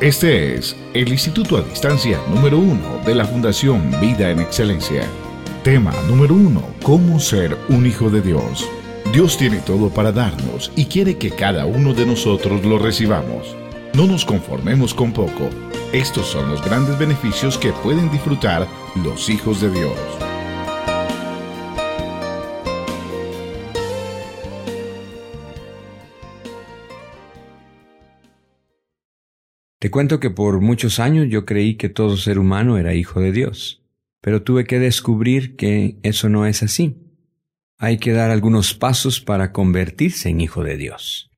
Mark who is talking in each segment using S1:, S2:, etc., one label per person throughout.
S1: Este es el Instituto a Distancia número uno de la Fundación Vida en Excelencia. Tema número uno, ¿cómo ser un hijo de Dios? Dios tiene todo para darnos y quiere que cada uno de nosotros lo recibamos. No nos conformemos con poco. Estos son los grandes beneficios que pueden disfrutar los hijos de Dios.
S2: Te cuento que por muchos años yo creí que todo ser humano era hijo de Dios, pero tuve que descubrir que eso no es así. Hay que dar algunos pasos para convertirse en hijo de Dios.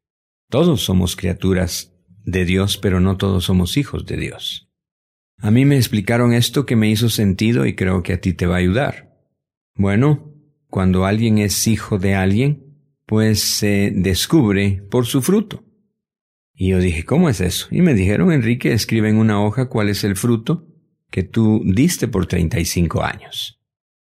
S2: Todos somos criaturas de Dios, pero no todos somos hijos de Dios. A mí me explicaron esto que me hizo sentido y creo que a ti te va a ayudar. Bueno, cuando alguien es hijo de alguien, pues se descubre por su fruto. Y yo dije, ¿cómo es eso? Y me dijeron, Enrique, escribe en una hoja cuál es el fruto que tú diste por 35 años.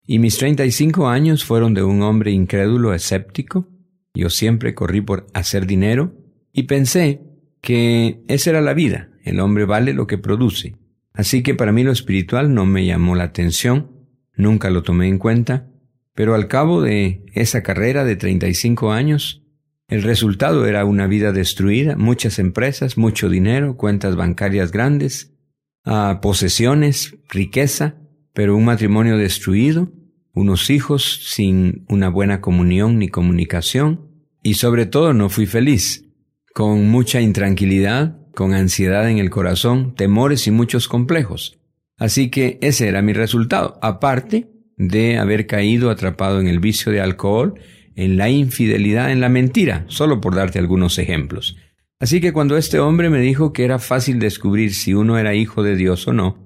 S2: Y mis 35 años fueron de un hombre incrédulo, escéptico. Yo siempre corrí por hacer dinero y pensé que esa era la vida. El hombre vale lo que produce. Así que para mí lo espiritual no me llamó la atención, nunca lo tomé en cuenta, pero al cabo de esa carrera de 35 años, el resultado era una vida destruida, muchas empresas, mucho dinero, cuentas bancarias grandes, ah, posesiones, riqueza, pero un matrimonio destruido, unos hijos sin una buena comunión ni comunicación, y sobre todo no fui feliz, con mucha intranquilidad, con ansiedad en el corazón, temores y muchos complejos. Así que ese era mi resultado, aparte de haber caído atrapado en el vicio de alcohol en la infidelidad, en la mentira, solo por darte algunos ejemplos. Así que cuando este hombre me dijo que era fácil descubrir si uno era hijo de Dios o no,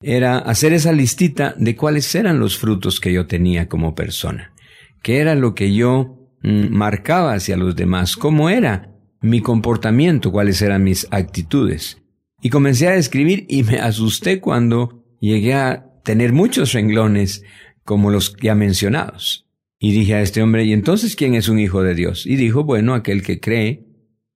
S2: era hacer esa listita de cuáles eran los frutos que yo tenía como persona, qué era lo que yo mm, marcaba hacia los demás, cómo era mi comportamiento, cuáles eran mis actitudes. Y comencé a escribir y me asusté cuando llegué a tener muchos renglones como los ya mencionados. Y dije a este hombre, ¿y entonces quién es un hijo de Dios? Y dijo, bueno, aquel que cree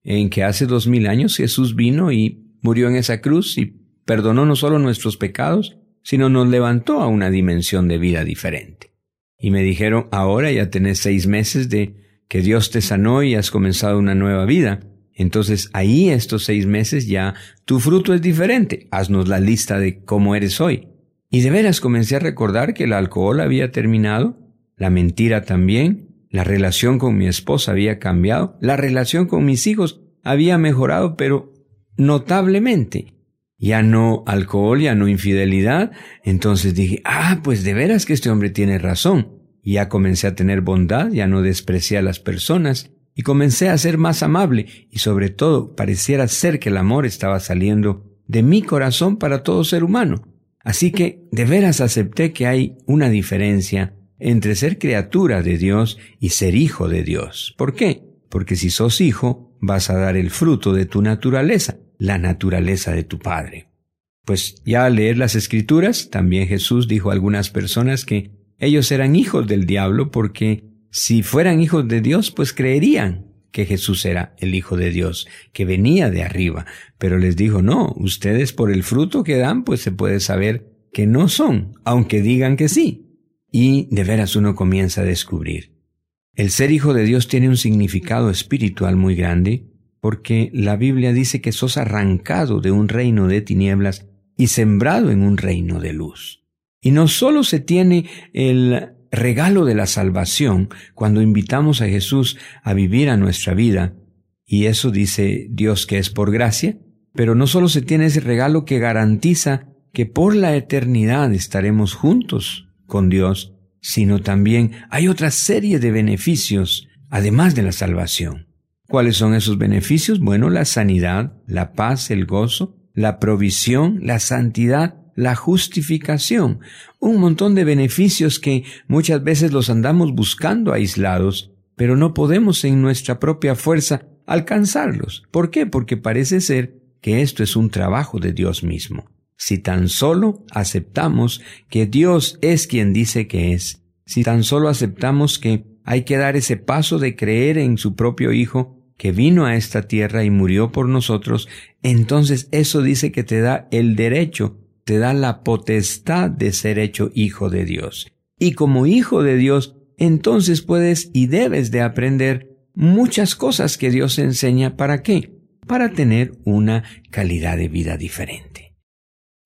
S2: en que hace dos mil años Jesús vino y murió en esa cruz y perdonó no solo nuestros pecados, sino nos levantó a una dimensión de vida diferente. Y me dijeron, ahora ya tenés seis meses de que Dios te sanó y has comenzado una nueva vida. Entonces ahí estos seis meses ya tu fruto es diferente. Haznos la lista de cómo eres hoy. Y de veras comencé a recordar que el alcohol había terminado, la mentira también, la relación con mi esposa había cambiado, la relación con mis hijos había mejorado, pero notablemente. Ya no alcohol, ya no infidelidad. Entonces dije, ah, pues de veras que este hombre tiene razón. Y ya comencé a tener bondad, ya no desprecié a las personas, y comencé a ser más amable, y sobre todo pareciera ser que el amor estaba saliendo de mi corazón para todo ser humano. Así que de veras acepté que hay una diferencia entre ser criatura de Dios y ser hijo de Dios. ¿Por qué? Porque si sos hijo, vas a dar el fruto de tu naturaleza, la naturaleza de tu Padre. Pues ya al leer las escrituras, también Jesús dijo a algunas personas que ellos eran hijos del diablo porque si fueran hijos de Dios, pues creerían que Jesús era el Hijo de Dios, que venía de arriba. Pero les dijo, no, ustedes por el fruto que dan, pues se puede saber que no son, aunque digan que sí. Y de veras uno comienza a descubrir. El ser hijo de Dios tiene un significado espiritual muy grande porque la Biblia dice que sos arrancado de un reino de tinieblas y sembrado en un reino de luz. Y no solo se tiene el regalo de la salvación cuando invitamos a Jesús a vivir a nuestra vida, y eso dice Dios que es por gracia, pero no solo se tiene ese regalo que garantiza que por la eternidad estaremos juntos con Dios, sino también hay otra serie de beneficios, además de la salvación. ¿Cuáles son esos beneficios? Bueno, la sanidad, la paz, el gozo, la provisión, la santidad, la justificación, un montón de beneficios que muchas veces los andamos buscando aislados, pero no podemos en nuestra propia fuerza alcanzarlos. ¿Por qué? Porque parece ser que esto es un trabajo de Dios mismo si tan solo aceptamos que Dios es quien dice que es, si tan solo aceptamos que hay que dar ese paso de creer en su propio Hijo, que vino a esta tierra y murió por nosotros, entonces eso dice que te da el derecho, te da la potestad de ser hecho hijo de Dios. Y como hijo de Dios, entonces puedes y debes de aprender muchas cosas que Dios enseña. ¿Para qué? Para tener una calidad de vida diferente.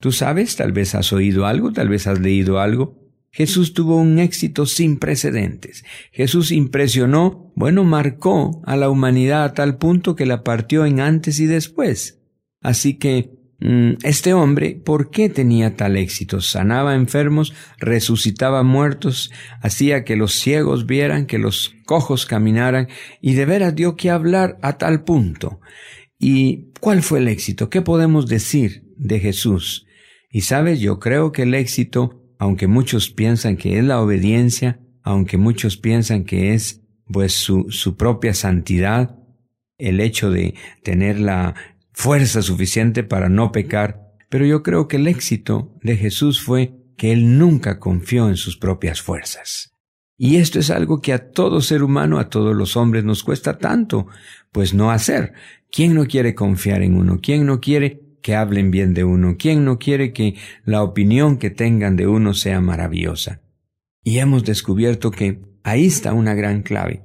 S2: Tú sabes, tal vez has oído algo, tal vez has leído algo, Jesús tuvo un éxito sin precedentes. Jesús impresionó, bueno, marcó a la humanidad a tal punto que la partió en antes y después. Así que, mm, este hombre, ¿por qué tenía tal éxito? Sanaba enfermos, resucitaba muertos, hacía que los ciegos vieran, que los cojos caminaran, y de veras dio que hablar a tal punto. ¿Y cuál fue el éxito? ¿Qué podemos decir de Jesús? Y sabes, yo creo que el éxito aunque muchos piensan que es la obediencia, aunque muchos piensan que es pues su, su propia santidad, el hecho de tener la fuerza suficiente para no pecar, pero yo creo que el éxito de Jesús fue que él nunca confió en sus propias fuerzas. Y esto es algo que a todo ser humano, a todos los hombres nos cuesta tanto, pues no hacer. ¿Quién no quiere confiar en uno? ¿Quién no quiere que hablen bien de uno? ¿Quién no quiere que la opinión que tengan de uno sea maravillosa? Y hemos descubierto que ahí está una gran clave,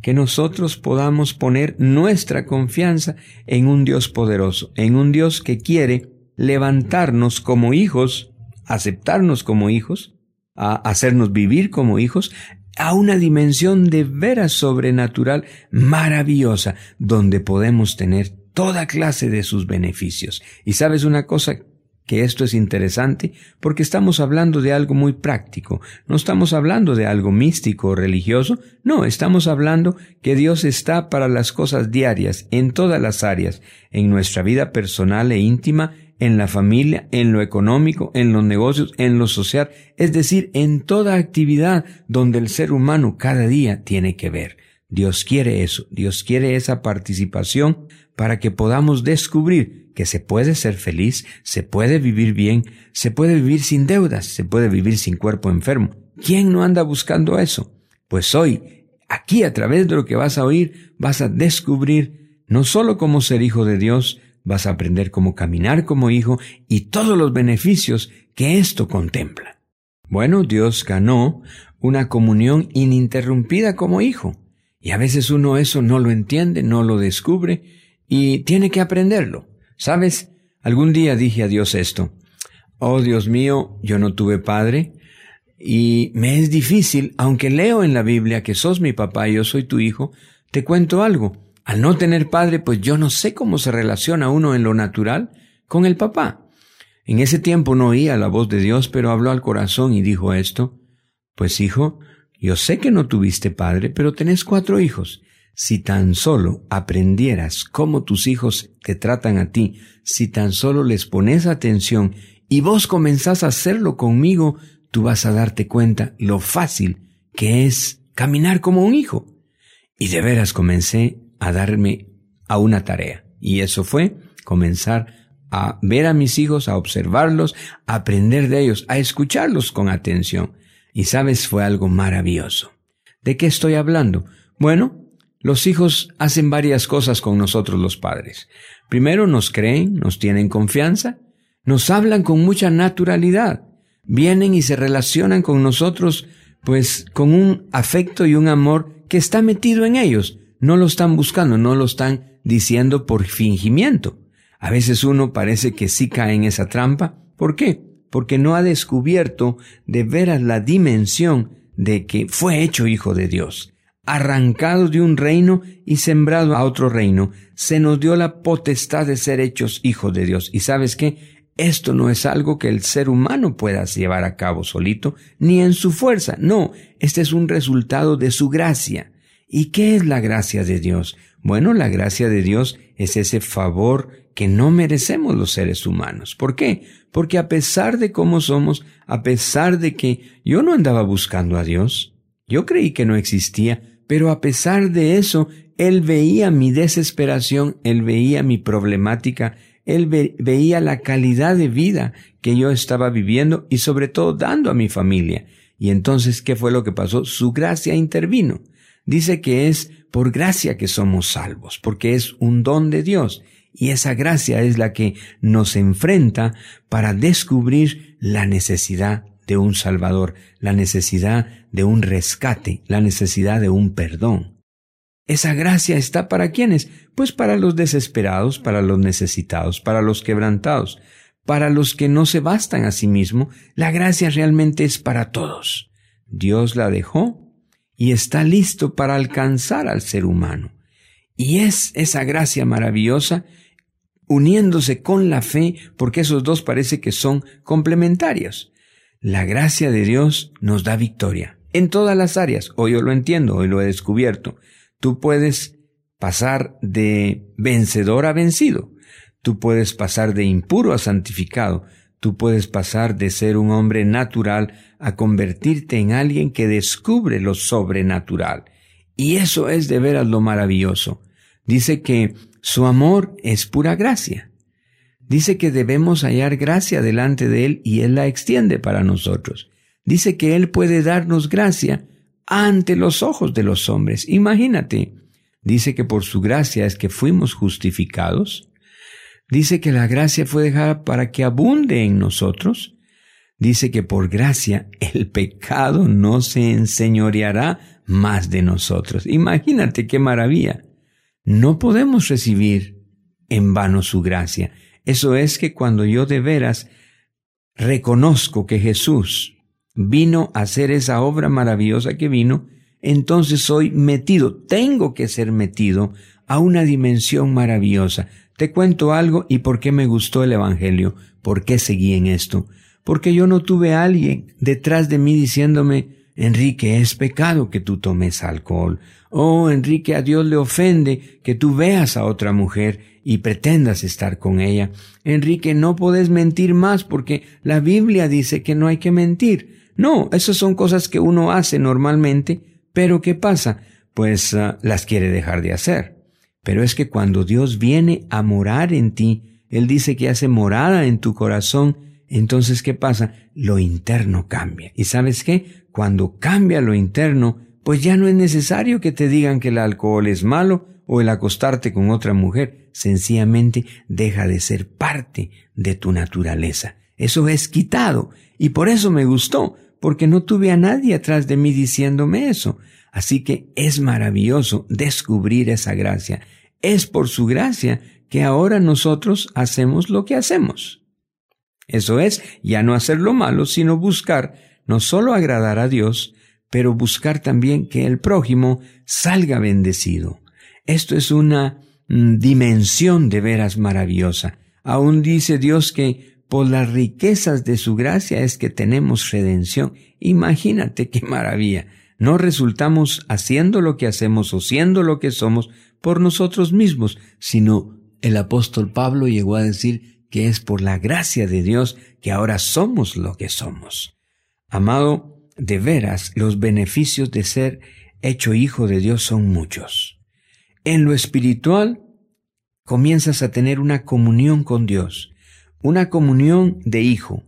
S2: que nosotros podamos poner nuestra confianza en un Dios poderoso, en un Dios que quiere levantarnos como hijos, aceptarnos como hijos, a hacernos vivir como hijos, a una dimensión de veras sobrenatural maravillosa, donde podemos tener toda clase de sus beneficios. Y sabes una cosa, que esto es interesante porque estamos hablando de algo muy práctico, no estamos hablando de algo místico o religioso, no, estamos hablando que Dios está para las cosas diarias, en todas las áreas, en nuestra vida personal e íntima, en la familia, en lo económico, en los negocios, en lo social, es decir, en toda actividad donde el ser humano cada día tiene que ver. Dios quiere eso, Dios quiere esa participación para que podamos descubrir que se puede ser feliz, se puede vivir bien, se puede vivir sin deudas, se puede vivir sin cuerpo enfermo. ¿Quién no anda buscando eso? Pues hoy, aquí a través de lo que vas a oír, vas a descubrir no solo cómo ser hijo de Dios, vas a aprender cómo caminar como hijo y todos los beneficios que esto contempla. Bueno, Dios ganó una comunión ininterrumpida como hijo. Y a veces uno eso no lo entiende, no lo descubre, y tiene que aprenderlo. ¿Sabes? Algún día dije a Dios esto. Oh Dios mío, yo no tuve padre y me es difícil, aunque leo en la Biblia que sos mi papá y yo soy tu hijo, te cuento algo. Al no tener padre, pues yo no sé cómo se relaciona uno en lo natural con el papá. En ese tiempo no oía la voz de Dios, pero habló al corazón y dijo esto. Pues hijo, yo sé que no tuviste padre, pero tenés cuatro hijos si tan solo aprendieras cómo tus hijos te tratan a ti, si tan solo les pones atención y vos comenzás a hacerlo conmigo, tú vas a darte cuenta lo fácil que es caminar como un hijo. Y de veras comencé a darme a una tarea. Y eso fue comenzar a ver a mis hijos, a observarlos, a aprender de ellos, a escucharlos con atención. Y sabes, fue algo maravilloso. ¿De qué estoy hablando? Bueno, los hijos hacen varias cosas con nosotros los padres. Primero nos creen, nos tienen confianza, nos hablan con mucha naturalidad, vienen y se relacionan con nosotros pues con un afecto y un amor que está metido en ellos. No lo están buscando, no lo están diciendo por fingimiento. A veces uno parece que sí cae en esa trampa. ¿Por qué? Porque no ha descubierto de veras la dimensión de que fue hecho hijo de Dios arrancados de un reino y sembrado a otro reino, se nos dio la potestad de ser hechos hijos de Dios. Y sabes qué? Esto no es algo que el ser humano pueda llevar a cabo solito, ni en su fuerza. No, este es un resultado de su gracia. ¿Y qué es la gracia de Dios? Bueno, la gracia de Dios es ese favor que no merecemos los seres humanos. ¿Por qué? Porque a pesar de cómo somos, a pesar de que yo no andaba buscando a Dios, yo creí que no existía, pero a pesar de eso, él veía mi desesperación, él veía mi problemática, él veía la calidad de vida que yo estaba viviendo y sobre todo dando a mi familia. Y entonces, ¿qué fue lo que pasó? Su gracia intervino. Dice que es por gracia que somos salvos, porque es un don de Dios. Y esa gracia es la que nos enfrenta para descubrir la necesidad de un Salvador, la necesidad de un rescate, la necesidad de un perdón. Esa gracia está para quienes? Pues para los desesperados, para los necesitados, para los quebrantados, para los que no se bastan a sí mismos. La gracia realmente es para todos. Dios la dejó y está listo para alcanzar al ser humano. Y es esa gracia maravillosa uniéndose con la fe, porque esos dos parece que son complementarios. La gracia de Dios nos da victoria en todas las áreas. Hoy yo lo entiendo, hoy lo he descubierto. Tú puedes pasar de vencedor a vencido. Tú puedes pasar de impuro a santificado. Tú puedes pasar de ser un hombre natural a convertirte en alguien que descubre lo sobrenatural. Y eso es de veras lo maravilloso. Dice que su amor es pura gracia. Dice que debemos hallar gracia delante de Él y Él la extiende para nosotros. Dice que Él puede darnos gracia ante los ojos de los hombres. Imagínate. Dice que por su gracia es que fuimos justificados. Dice que la gracia fue dejada para que abunde en nosotros. Dice que por gracia el pecado no se enseñoreará más de nosotros. Imagínate qué maravilla. No podemos recibir en vano su gracia. Eso es que cuando yo de veras reconozco que Jesús vino a hacer esa obra maravillosa que vino, entonces soy metido, tengo que ser metido a una dimensión maravillosa. Te cuento algo y por qué me gustó el Evangelio, por qué seguí en esto. Porque yo no tuve a alguien detrás de mí diciéndome, Enrique, es pecado que tú tomes alcohol. Oh, Enrique, a Dios le ofende que tú veas a otra mujer y pretendas estar con ella. Enrique, no puedes mentir más porque la Biblia dice que no hay que mentir. No, esas son cosas que uno hace normalmente, pero ¿qué pasa? Pues ah, las quiere dejar de hacer. Pero es que cuando Dios viene a morar en ti, Él dice que hace morada en tu corazón, entonces ¿qué pasa? Lo interno cambia. ¿Y sabes qué? Cuando cambia lo interno, pues ya no es necesario que te digan que el alcohol es malo o el acostarte con otra mujer. Sencillamente deja de ser parte de tu naturaleza. Eso es quitado. Y por eso me gustó, porque no tuve a nadie atrás de mí diciéndome eso. Así que es maravilloso descubrir esa gracia. Es por su gracia que ahora nosotros hacemos lo que hacemos. Eso es, ya no hacer lo malo, sino buscar no solo agradar a Dios, pero buscar también que el prójimo salga bendecido. Esto es una mm, dimensión de veras maravillosa. Aún dice Dios que por las riquezas de su gracia es que tenemos redención. Imagínate qué maravilla. No resultamos haciendo lo que hacemos o siendo lo que somos por nosotros mismos, sino el apóstol Pablo llegó a decir que es por la gracia de Dios que ahora somos lo que somos. Amado, de veras, los beneficios de ser hecho hijo de Dios son muchos. En lo espiritual, comienzas a tener una comunión con Dios, una comunión de hijo.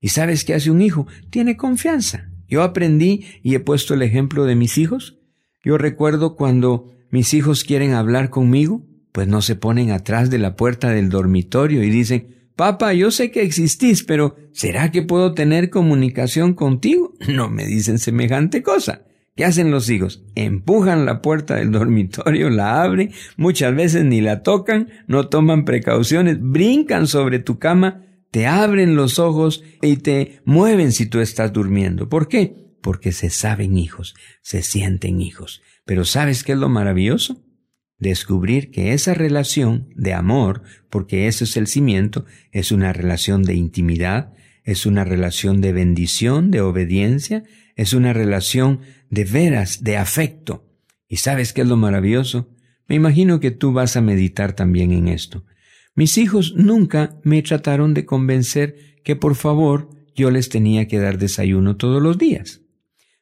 S2: ¿Y sabes qué hace un hijo? Tiene confianza. Yo aprendí y he puesto el ejemplo de mis hijos. Yo recuerdo cuando mis hijos quieren hablar conmigo, pues no se ponen atrás de la puerta del dormitorio y dicen, Papá, yo sé que existís, pero ¿será que puedo tener comunicación contigo? No me dicen semejante cosa. ¿Qué hacen los hijos? Empujan la puerta del dormitorio, la abren, muchas veces ni la tocan, no toman precauciones, brincan sobre tu cama, te abren los ojos y te mueven si tú estás durmiendo. ¿Por qué? Porque se saben hijos, se sienten hijos. Pero ¿sabes qué es lo maravilloso? descubrir que esa relación de amor, porque ese es el cimiento, es una relación de intimidad, es una relación de bendición, de obediencia, es una relación de veras, de afecto. ¿Y sabes qué es lo maravilloso? Me imagino que tú vas a meditar también en esto. Mis hijos nunca me trataron de convencer que por favor yo les tenía que dar desayuno todos los días.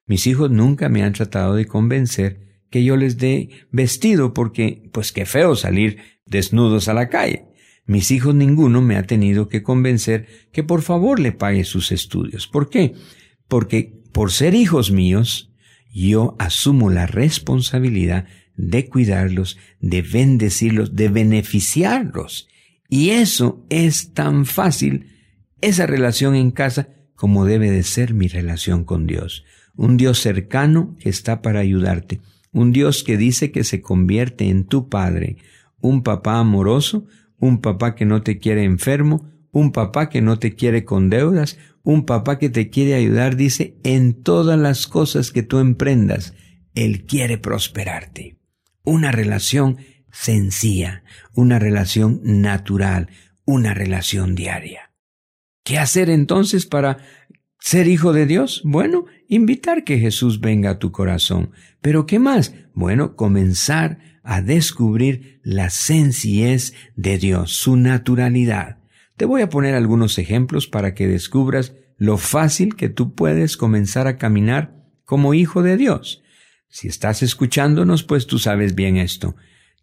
S2: Mis hijos nunca me han tratado de convencer que yo les dé vestido porque, pues qué feo salir desnudos a la calle. Mis hijos ninguno me ha tenido que convencer que por favor le pague sus estudios. ¿Por qué? Porque por ser hijos míos, yo asumo la responsabilidad de cuidarlos, de bendecirlos, de beneficiarlos. Y eso es tan fácil, esa relación en casa, como debe de ser mi relación con Dios. Un Dios cercano que está para ayudarte. Un Dios que dice que se convierte en tu Padre. Un papá amoroso, un papá que no te quiere enfermo, un papá que no te quiere con deudas, un papá que te quiere ayudar, dice, en todas las cosas que tú emprendas, Él quiere prosperarte. Una relación sencilla, una relación natural, una relación diaria. ¿Qué hacer entonces para ser hijo de Dios? Bueno, invitar que Jesús venga a tu corazón. Pero ¿qué más? Bueno, comenzar a descubrir la sencillez de Dios, su naturalidad. Te voy a poner algunos ejemplos para que descubras lo fácil que tú puedes comenzar a caminar como hijo de Dios. Si estás escuchándonos, pues tú sabes bien esto.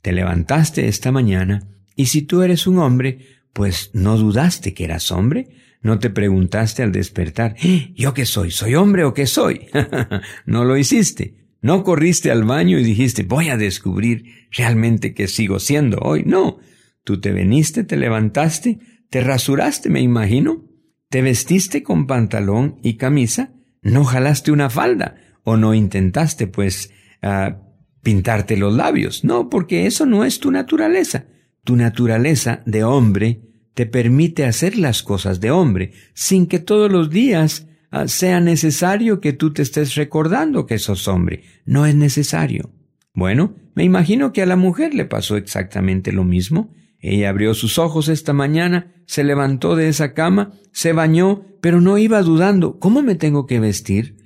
S2: Te levantaste esta mañana y si tú eres un hombre, pues no dudaste que eras hombre, no te preguntaste al despertar, ¿Eh? ¿yo qué soy? ¿Soy hombre o qué soy? no lo hiciste. No corriste al baño y dijiste, voy a descubrir realmente que sigo siendo hoy. No, tú te veniste, te levantaste, te rasuraste, me imagino, te vestiste con pantalón y camisa, no jalaste una falda o no intentaste, pues, uh, pintarte los labios. No, porque eso no es tu naturaleza. Tu naturaleza de hombre te permite hacer las cosas de hombre, sin que todos los días uh, sea necesario que tú te estés recordando que sos hombre. No es necesario. Bueno, me imagino que a la mujer le pasó exactamente lo mismo. Ella abrió sus ojos esta mañana, se levantó de esa cama, se bañó, pero no iba dudando, ¿cómo me tengo que vestir?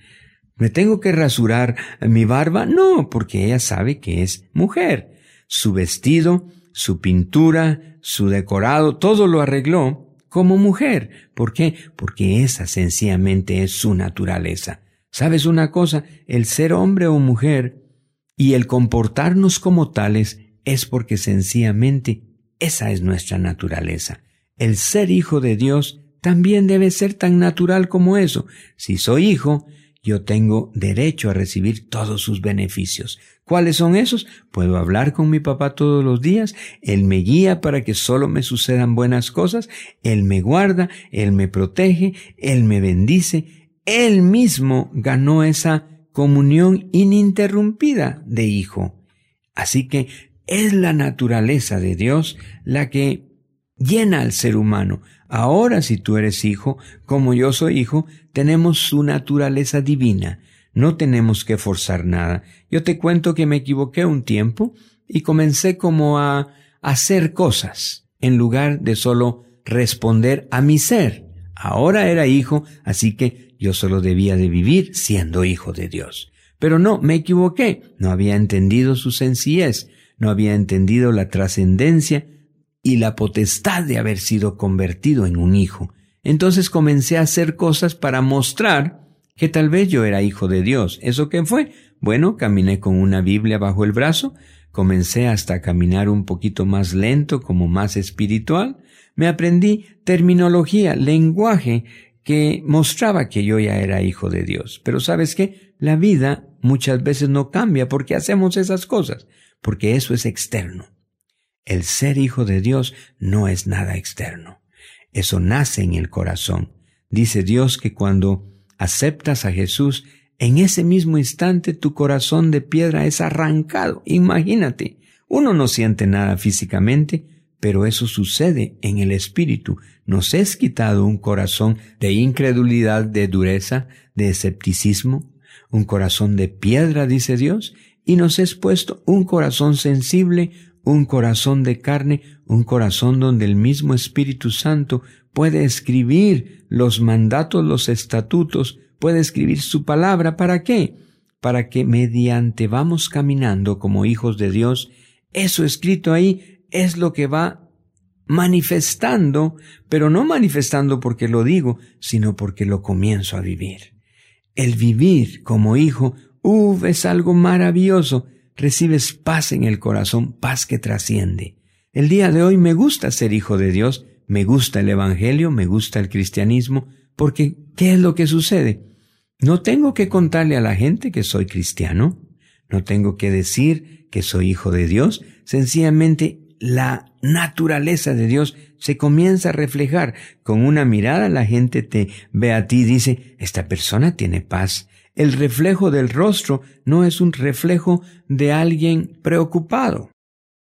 S2: ¿Me tengo que rasurar mi barba? No, porque ella sabe que es mujer. Su vestido, su pintura, su decorado, todo lo arregló como mujer. ¿Por qué? Porque esa sencillamente es su naturaleza. ¿Sabes una cosa? El ser hombre o mujer y el comportarnos como tales es porque sencillamente esa es nuestra naturaleza. El ser hijo de Dios también debe ser tan natural como eso. Si soy hijo, yo tengo derecho a recibir todos sus beneficios. ¿Cuáles son esos? Puedo hablar con mi papá todos los días, Él me guía para que solo me sucedan buenas cosas, Él me guarda, Él me protege, Él me bendice, Él mismo ganó esa comunión ininterrumpida de hijo. Así que es la naturaleza de Dios la que llena al ser humano. Ahora si tú eres hijo, como yo soy hijo, tenemos su naturaleza divina. No tenemos que forzar nada. Yo te cuento que me equivoqué un tiempo y comencé como a hacer cosas en lugar de solo responder a mi ser. Ahora era hijo, así que yo solo debía de vivir siendo hijo de Dios. Pero no, me equivoqué. No había entendido su sencillez no había entendido la trascendencia y la potestad de haber sido convertido en un hijo. Entonces comencé a hacer cosas para mostrar que tal vez yo era hijo de Dios. ¿Eso qué fue? Bueno, caminé con una Biblia bajo el brazo, comencé hasta caminar un poquito más lento, como más espiritual, me aprendí terminología, lenguaje que mostraba que yo ya era hijo de Dios. Pero sabes qué? La vida muchas veces no cambia porque hacemos esas cosas porque eso es externo. El ser hijo de Dios no es nada externo. Eso nace en el corazón. Dice Dios que cuando aceptas a Jesús, en ese mismo instante tu corazón de piedra es arrancado. Imagínate, uno no siente nada físicamente, pero eso sucede en el espíritu. Nos es quitado un corazón de incredulidad, de dureza, de escepticismo, un corazón de piedra, dice Dios, y nos es puesto un corazón sensible, un corazón de carne, un corazón donde el mismo Espíritu Santo puede escribir los mandatos, los estatutos, puede escribir su palabra. ¿Para qué? Para que mediante vamos caminando como hijos de Dios, eso escrito ahí es lo que va manifestando, pero no manifestando porque lo digo, sino porque lo comienzo a vivir. El vivir como hijo Uf, es algo maravilloso. Recibes paz en el corazón, paz que trasciende. El día de hoy me gusta ser hijo de Dios, me gusta el Evangelio, me gusta el cristianismo, porque ¿qué es lo que sucede? No tengo que contarle a la gente que soy cristiano, no tengo que decir que soy hijo de Dios, sencillamente la naturaleza de Dios se comienza a reflejar. Con una mirada la gente te ve a ti y dice, esta persona tiene paz. El reflejo del rostro no es un reflejo de alguien preocupado.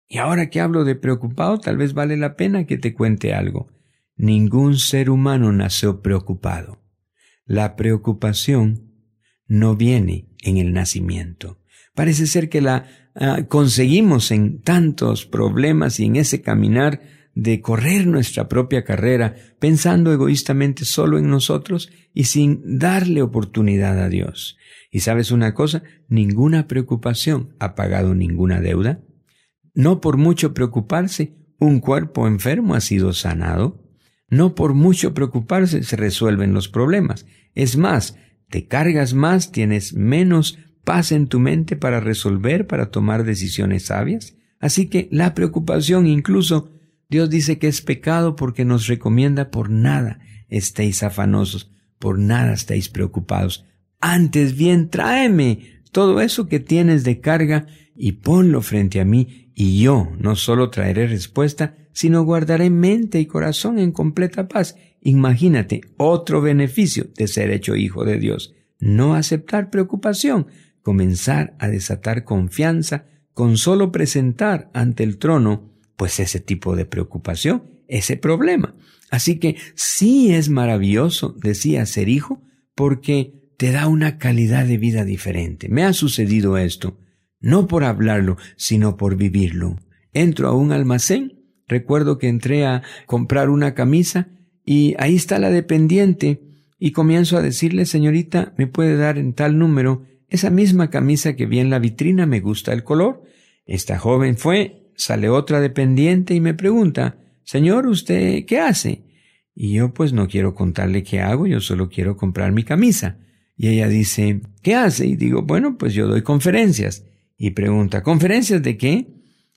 S2: Y ahora que hablo de preocupado, tal vez vale la pena que te cuente algo. Ningún ser humano nació preocupado. La preocupación no viene en el nacimiento. Parece ser que la ah, conseguimos en tantos problemas y en ese caminar de correr nuestra propia carrera pensando egoístamente solo en nosotros y sin darle oportunidad a Dios. Y sabes una cosa, ninguna preocupación ha pagado ninguna deuda. No por mucho preocuparse, un cuerpo enfermo ha sido sanado. No por mucho preocuparse se resuelven los problemas. Es más, te cargas más, tienes menos paz en tu mente para resolver, para tomar decisiones sabias. Así que la preocupación incluso Dios dice que es pecado porque nos recomienda por nada estéis afanosos, por nada estéis preocupados. Antes bien tráeme todo eso que tienes de carga y ponlo frente a mí y yo no solo traeré respuesta, sino guardaré mente y corazón en completa paz. Imagínate otro beneficio de ser hecho hijo de Dios. No aceptar preocupación, comenzar a desatar confianza con solo presentar ante el trono, pues ese tipo de preocupación, ese problema. Así que sí es maravilloso, decía, ser hijo, porque te da una calidad de vida diferente. Me ha sucedido esto no por hablarlo, sino por vivirlo. Entro a un almacén, recuerdo que entré a comprar una camisa y ahí está la dependiente y comienzo a decirle, señorita, ¿me puede dar en tal número esa misma camisa que vi en la vitrina? Me gusta el color. Esta joven fue, sale otra dependiente y me pregunta, Señor, ¿usted qué hace? Y yo pues no quiero contarle qué hago, yo solo quiero comprar mi camisa. Y ella dice, ¿qué hace? Y digo, bueno, pues yo doy conferencias y pregunta, ¿conferencias de qué?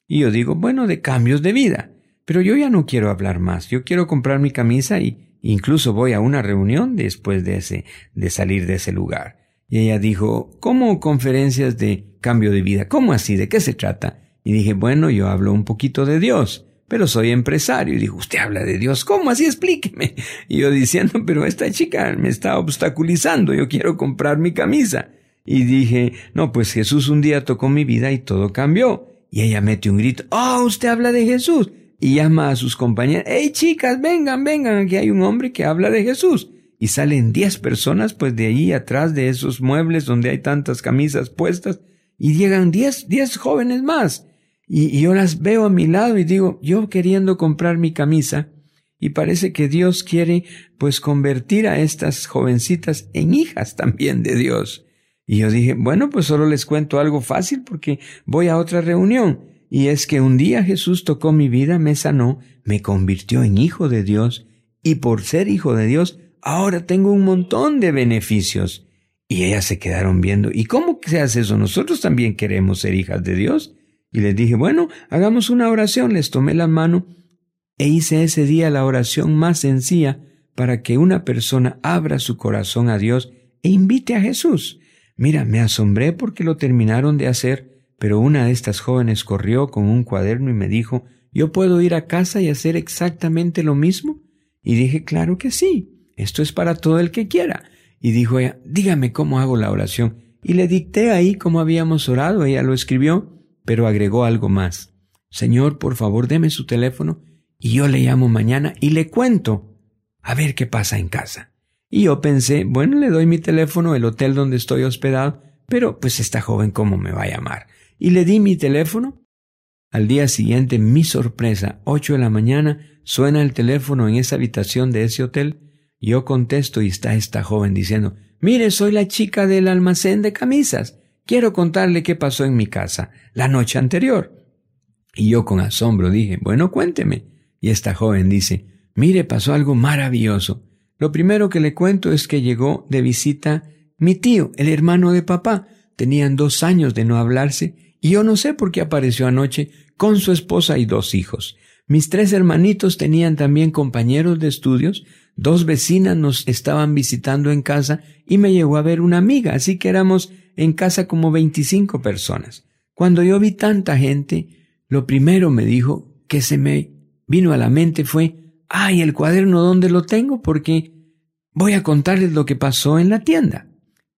S2: Y yo digo, bueno, de cambios de vida. Pero yo ya no quiero hablar más. Yo quiero comprar mi camisa y incluso voy a una reunión después de ese, de salir de ese lugar. Y ella dijo, ¿cómo conferencias de cambio de vida? ¿Cómo así? ¿De qué se trata? Y dije, bueno, yo hablo un poquito de Dios, pero soy empresario. Y dijo, usted habla de Dios, ¿cómo así? Explíqueme. Y yo diciendo, pero esta chica me está obstaculizando, yo quiero comprar mi camisa y dije, no, pues Jesús un día tocó mi vida y todo cambió. Y ella mete un grito, oh, usted habla de Jesús. Y llama a sus compañeras, hey chicas, vengan, vengan, aquí hay un hombre que habla de Jesús. Y salen diez personas, pues de ahí atrás de esos muebles donde hay tantas camisas puestas, y llegan diez, diez jóvenes más. Y yo las veo a mi lado y digo, yo queriendo comprar mi camisa, y parece que Dios quiere pues convertir a estas jovencitas en hijas también de Dios. Y yo dije, bueno, pues solo les cuento algo fácil porque voy a otra reunión. Y es que un día Jesús tocó mi vida, me sanó, me convirtió en hijo de Dios, y por ser hijo de Dios, ahora tengo un montón de beneficios. Y ellas se quedaron viendo, ¿y cómo se hace eso? Nosotros también queremos ser hijas de Dios. Y les dije, bueno, hagamos una oración. Les tomé la mano e hice ese día la oración más sencilla para que una persona abra su corazón a Dios e invite a Jesús. Mira, me asombré porque lo terminaron de hacer, pero una de estas jóvenes corrió con un cuaderno y me dijo, ¿yo puedo ir a casa y hacer exactamente lo mismo? Y dije, claro que sí, esto es para todo el que quiera. Y dijo ella, dígame cómo hago la oración. Y le dicté ahí cómo habíamos orado, ella lo escribió, pero agregó algo más. Señor, por favor, deme su teléfono y yo le llamo mañana y le cuento a ver qué pasa en casa. Y yo pensé, bueno, le doy mi teléfono, el hotel donde estoy hospedado, pero pues esta joven cómo me va a llamar. Y le di mi teléfono. Al día siguiente, mi sorpresa, ocho de la mañana, suena el teléfono en esa habitación de ese hotel. Yo contesto y está esta joven diciendo, mire, soy la chica del almacén de camisas. Quiero contarle qué pasó en mi casa la noche anterior. Y yo con asombro dije, bueno, cuénteme. Y esta joven dice, mire, pasó algo maravilloso. Lo primero que le cuento es que llegó de visita mi tío, el hermano de papá. Tenían dos años de no hablarse y yo no sé por qué apareció anoche con su esposa y dos hijos. Mis tres hermanitos tenían también compañeros de estudios dos vecinas nos estaban visitando en casa y me llegó a ver una amiga, así que éramos en casa como 25 personas. Cuando yo vi tanta gente, lo primero me dijo que se me vino a la mente fue, ay, el cuaderno, ¿dónde lo tengo? Porque voy a contarles lo que pasó en la tienda.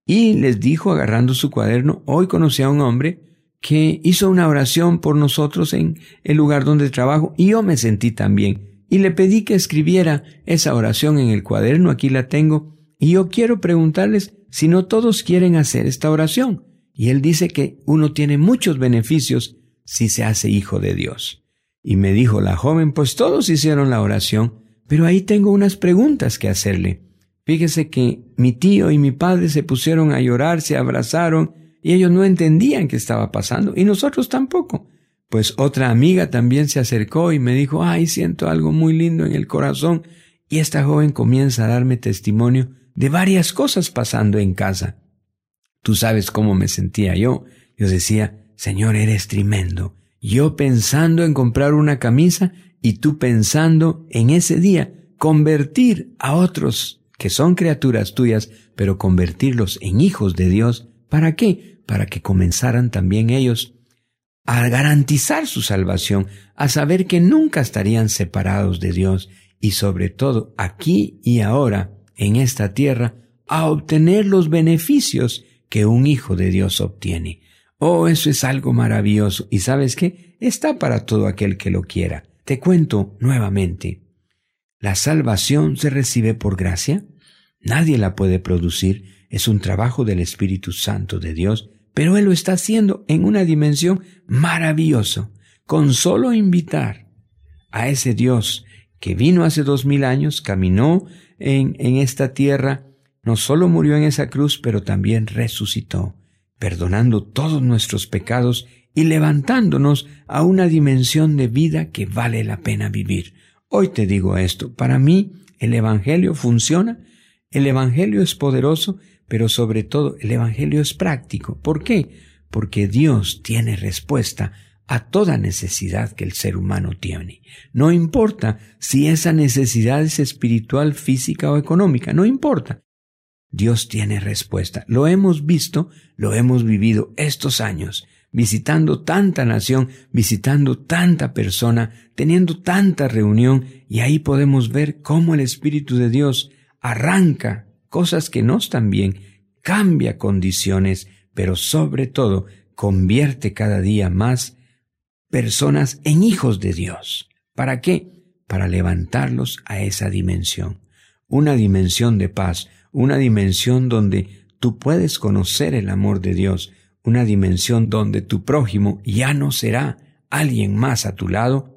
S2: Y les dijo, agarrando su cuaderno, hoy conocí a un hombre que hizo una oración por nosotros en el lugar donde trabajo y yo me sentí también. Y le pedí que escribiera esa oración en el cuaderno, aquí la tengo, y yo quiero preguntarles si no todos quieren hacer esta oración. Y él dice que uno tiene muchos beneficios si se hace hijo de Dios. Y me dijo la joven, pues todos hicieron la oración, pero ahí tengo unas preguntas que hacerle. Fíjese que mi tío y mi padre se pusieron a llorar, se abrazaron, y ellos no entendían qué estaba pasando, y nosotros tampoco. Pues otra amiga también se acercó y me dijo, ay, siento algo muy lindo en el corazón, y esta joven comienza a darme testimonio de varias cosas pasando en casa. Tú sabes cómo me sentía yo. Yo decía, Señor, eres tremendo. Yo pensando en comprar una camisa y tú pensando en ese día convertir a otros que son criaturas tuyas, pero convertirlos en hijos de Dios. ¿Para qué? Para que comenzaran también ellos a garantizar su salvación, a saber que nunca estarían separados de Dios y sobre todo aquí y ahora, en esta tierra, a obtener los beneficios que un hijo de Dios obtiene. Oh, eso es algo maravilloso. ¿Y sabes qué? Está para todo aquel que lo quiera. Te cuento nuevamente. La salvación se recibe por gracia. Nadie la puede producir. Es un trabajo del Espíritu Santo de Dios, pero Él lo está haciendo en una dimensión maravillosa. Con solo invitar a ese Dios que vino hace dos mil años, caminó en, en esta tierra, no solo murió en esa cruz, pero también resucitó, perdonando todos nuestros pecados y levantándonos a una dimensión de vida que vale la pena vivir. Hoy te digo esto, para mí el Evangelio funciona, el Evangelio es poderoso, pero sobre todo el Evangelio es práctico. ¿Por qué? Porque Dios tiene respuesta a toda necesidad que el ser humano tiene. No importa si esa necesidad es espiritual, física o económica, no importa. Dios tiene respuesta. Lo hemos visto, lo hemos vivido estos años visitando tanta nación, visitando tanta persona, teniendo tanta reunión, y ahí podemos ver cómo el Espíritu de Dios arranca cosas que no están bien, cambia condiciones, pero sobre todo convierte cada día más personas en hijos de Dios. ¿Para qué? Para levantarlos a esa dimensión, una dimensión de paz, una dimensión donde tú puedes conocer el amor de Dios, una dimensión donde tu prójimo ya no será alguien más a tu lado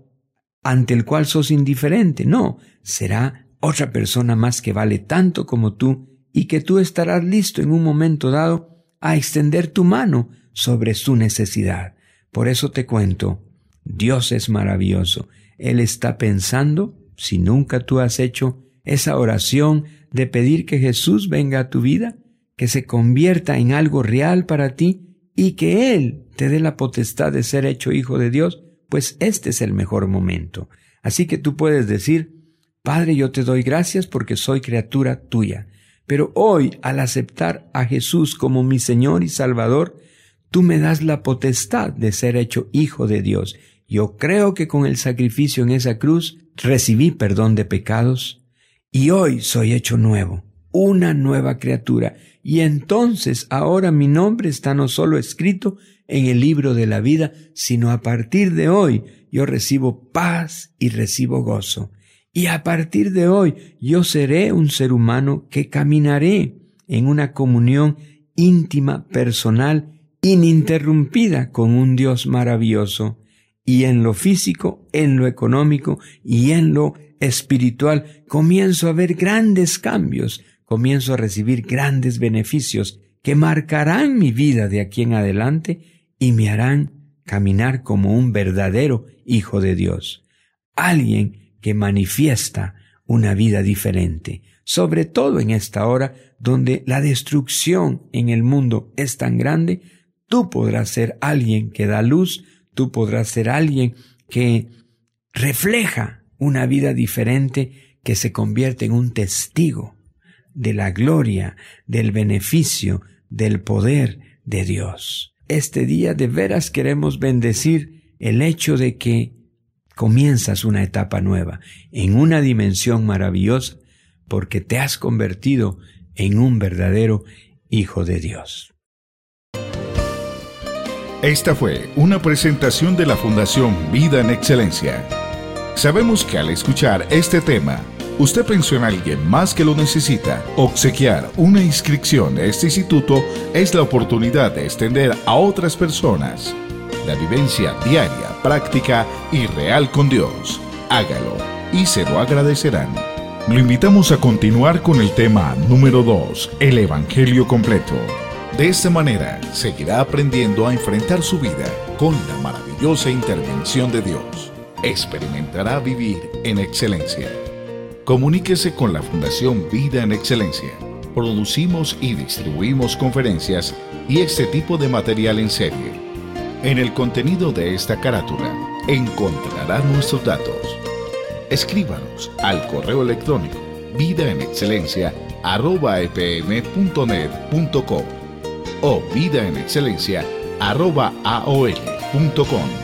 S2: ante el cual sos indiferente, no, será otra persona más que vale tanto como tú y que tú estarás listo en un momento dado a extender tu mano sobre su necesidad. Por eso te cuento, Dios es maravilloso. Él está pensando, si nunca tú has hecho esa oración de pedir que Jesús venga a tu vida, que se convierta en algo real para ti, y que Él te dé la potestad de ser hecho hijo de Dios, pues este es el mejor momento. Así que tú puedes decir, Padre, yo te doy gracias porque soy criatura tuya. Pero hoy, al aceptar a Jesús como mi Señor y Salvador, tú me das la potestad de ser hecho hijo de Dios. Yo creo que con el sacrificio en esa cruz recibí perdón de pecados y hoy soy hecho nuevo, una nueva criatura y entonces ahora mi nombre está no solo escrito en el libro de la vida, sino a partir de hoy yo recibo paz y recibo gozo. Y a partir de hoy yo seré un ser humano que caminaré en una comunión íntima, personal, ininterrumpida con un Dios maravilloso. Y en lo físico, en lo económico y en lo espiritual. Comienzo a ver grandes cambios, comienzo a recibir grandes beneficios que marcarán mi vida de aquí en adelante y me harán caminar como un verdadero hijo de Dios, alguien que manifiesta una vida diferente, sobre todo en esta hora donde la destrucción en el mundo es tan grande, tú podrás ser alguien que da luz, tú podrás ser alguien que refleja una vida diferente que se convierte en un testigo de la gloria, del beneficio, del poder de Dios. Este día de veras queremos bendecir el hecho de que comienzas una etapa nueva, en una dimensión maravillosa, porque te has convertido en un verdadero Hijo de Dios.
S1: Esta fue una presentación de la Fundación Vida en Excelencia. Sabemos que al escuchar este tema, usted pensó en alguien más que lo necesita. Obsequiar una inscripción a este instituto es la oportunidad de extender a otras personas la vivencia diaria, práctica y real con Dios. Hágalo y se lo agradecerán. Lo invitamos a continuar con el tema número 2, el Evangelio completo. De esta manera, seguirá aprendiendo a enfrentar su vida con la maravillosa intervención de Dios. Experimentará vivir en excelencia. Comuníquese con la Fundación Vida en Excelencia. Producimos y distribuimos conferencias y este tipo de material en serie. En el contenido de esta carátula encontrará nuestros datos escríbanos al correo electrónico vidaenexcelencia.epm.net.com o vidaenexcelencia.aol.com.